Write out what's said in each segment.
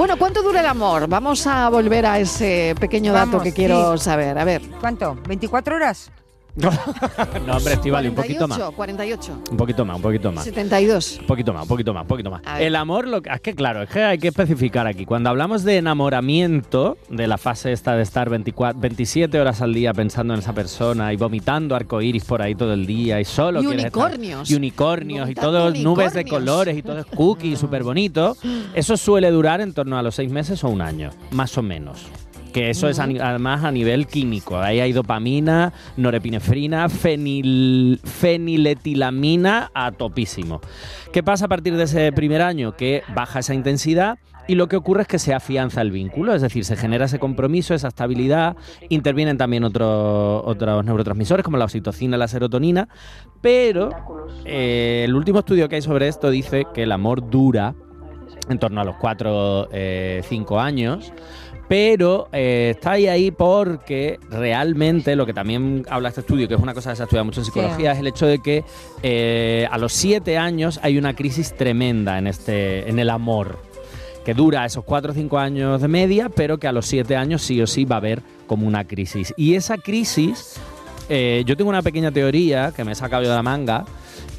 Bueno, ¿cuánto dura el amor? Vamos a volver a ese pequeño dato Vamos, que quiero sí. saber. A ver. ¿Cuánto? ¿24 horas? no, hombre, Estivali, un poquito más. 48, 48, Un poquito más, un poquito más. 72. Un poquito más, un poquito más, un poquito más. El amor, lo, que- es que claro, es que hay que especificar aquí. Cuando hablamos de enamoramiento, de la fase esta de estar 24, 27 horas al día pensando en esa persona y vomitando arcoíris por ahí todo el día y solo Y quieres estar- unicornios. y unicornios y Vomitando todo nubes de unicornios. colores y todo es cookie, súper bonito. Eso suele durar en torno a los seis meses o un año, más o menos. Que eso es además a nivel químico. Ahí hay dopamina, norepinefrina, fenil, feniletilamina a topísimo. ¿Qué pasa a partir de ese primer año? Que baja esa intensidad y lo que ocurre es que se afianza el vínculo, es decir, se genera ese compromiso, esa estabilidad, intervienen también otros otros neurotransmisores como la oxitocina la serotonina, pero eh, el último estudio que hay sobre esto dice que el amor dura en torno a los 4 5 años. Pero eh, está ahí ahí porque realmente lo que también habla este estudio, que es una cosa que se ha estudiado mucho en psicología, es el hecho de que eh, a los 7 años hay una crisis tremenda en, este, en el amor que dura esos 4 o 5 años de media, pero que a los 7 años sí o sí va a haber como una crisis. Y esa crisis, eh, yo tengo una pequeña teoría que me he sacado yo de la manga,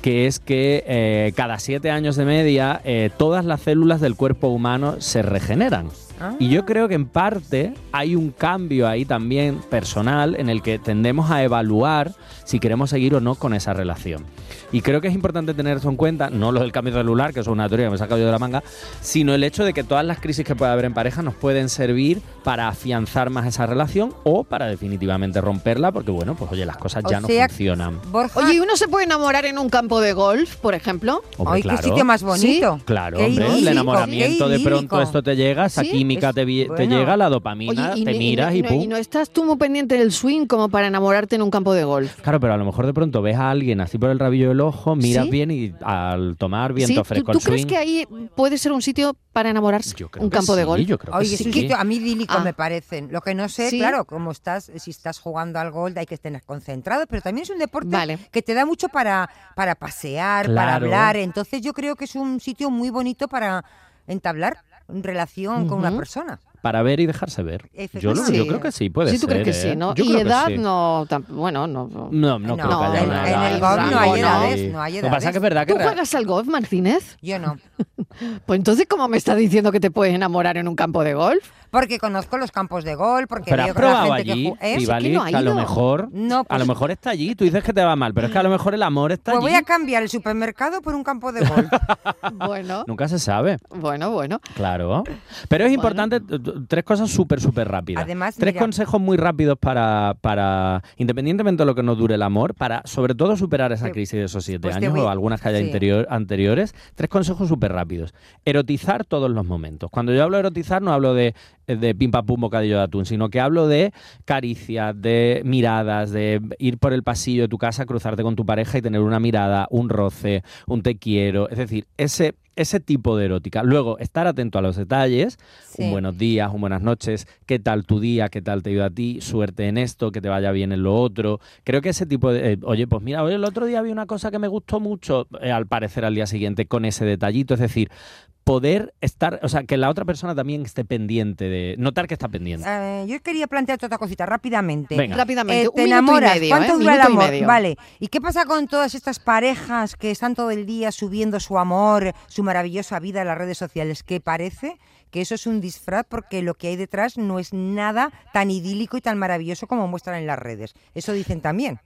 que es que eh, cada 7 años de media eh, todas las células del cuerpo humano se regeneran. Ah. Y yo creo que en parte hay un cambio ahí también personal en el que tendemos a evaluar si queremos seguir o no con esa relación. Y creo que es importante tener eso en cuenta, no lo del cambio celular, que eso es una teoría que me he sacado yo de la manga, sino el hecho de que todas las crisis que puede haber en pareja nos pueden servir para afianzar más esa relación o para definitivamente romperla, porque bueno, pues oye, las cosas O ya no funcionan. Borja, Oye, ¿y uno se puede enamorar en un campo de golf, por ejemplo? Hombre, ay, claro. qué sitio más bonito. Claro, Qué hombre, el enamoramiento de pronto esto te llega, esa Sí, química es- te, llega, la dopamina, Oye, te miras y, no- pum. y no estás tú muy pendiente del swing como para enamorarte en un campo de golf. Claro, pero a lo mejor de pronto ves a alguien así por el rabillo del ojo, miras ¿Sí? bien y al tomar viento ¿Sí? ¿Tú, fresco tú el crees que ahí puede ser un sitio para enamorarse? Yo creo un que campo de sí, golf. Yo creo que Oye, sí. sí, que a mí idílico Ah. me parecen. Lo que no sé, ¿Sí? claro, como estás, si estás jugando al golf hay que estar concentrado, pero también es un deporte Vale. que te da mucho para, para pasear, para Claro. hablar. Entonces yo creo que es un sitio muy bonito para entablar relación con una persona. Para ver y dejarse ver. Yo, lo- Efectivamente. yo creo que sí, puede sí, ser. tú crees que ¿eh? sí, ¿no? Yo y edad sí. no, bueno, no. no. No, no, No, creo que haya en- una en edad. el golf no hay Sí. edades, no hay Lo que pasa es edades. que es verdad que ¿Tú real- juegas al golf, Martínez? Yo no. Pues entonces, ¿cómo me estás diciendo que te puedes enamorar en un campo de golf? Porque conozco los campos de golf, porque Pero has veo que la probado gente allí, que ¿eh? Estivali, Sí que no ha que a lo ido. mejor, No, a pues- lo mejor está allí. Tú dices que te va mal, pero es que a lo mejor el amor está Pues allí. voy a cambiar el supermercado por un campo de golf. Bueno, Nunca se sabe. bueno, bueno. Claro. Pero es importante, t- t- tres cosas súper, súper rápidas. Además, tres mira- consejos muy rápidos para, para, independientemente de lo que nos dure el amor, para sobre todo superar esa Te- crisis de esos siete pues te años voy- o algunas que haya sí. interior- anteriores. Tres consejos súper rápidos. Erotizar todos los momentos. Cuando yo hablo de erotizar, no hablo de, de pim pam pum bocadillo de atún, sino que hablo de caricias, de miradas, de ir por el pasillo de tu casa, cruzarte con tu pareja y tener una mirada, un roce, un te quiero. Es decir, ese, ese tipo de erótica. Luego, estar atento a los detalles. Sí. Un buenos días, un buenas noches, qué tal tu día, qué tal te ha ido a ti, suerte en esto, que te vaya bien en lo otro. Creo que ese tipo de... eh, oye, pues mira, oye, el otro día vi una cosa que me gustó mucho, eh, al parecer al día siguiente, con ese detallito. Es decir, poder estar, o sea, que la otra persona también esté pendiente de... Notar que está pendiente. Eh, yo quería plantearte otra cosita rápidamente. Venga. Rápidamente, Eh, un te enamoras. y medio, ¿Cuánto ¿eh? dura el y amor? medio. Vale. ¿Y qué pasa con todas estas parejas que están todo el día subiendo su amor, su maravillosa vida en las redes sociales? Que parece que eso es un disfraz porque lo que hay detrás no es nada tan idílico y tan maravilloso como muestran en las redes. Eso dicen también.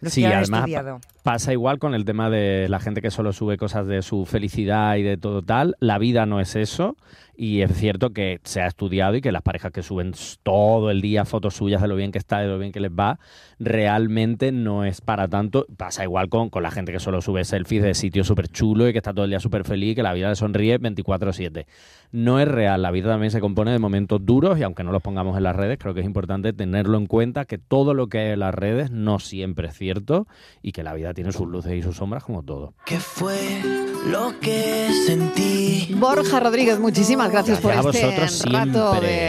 Los Sí, que han además estudiado. pasa igual con el tema de la gente que solo sube cosas de su felicidad y de todo tal. La vida no es eso. Y es cierto que se ha estudiado y que las parejas que suben todo el día fotos suyas de lo bien que está, de lo bien que les va, realmente no es para tanto. Pasa igual con, con la gente que solo sube selfies de sitios súper chulos y que está todo el día súper feliz y que la vida le sonríe 24-7. No es real. La vida también se compone de momentos duros y aunque no los pongamos en las redes, creo que es importante tenerlo en cuenta que todo lo que hay en las redes no siempre es cierto y que la vida tiene sus luces y sus sombras como todo. ¿Qué fue lo que sentí? Borja Rodríguez, muchísimas gracias, Gracias a por este vosotros rato siempre. de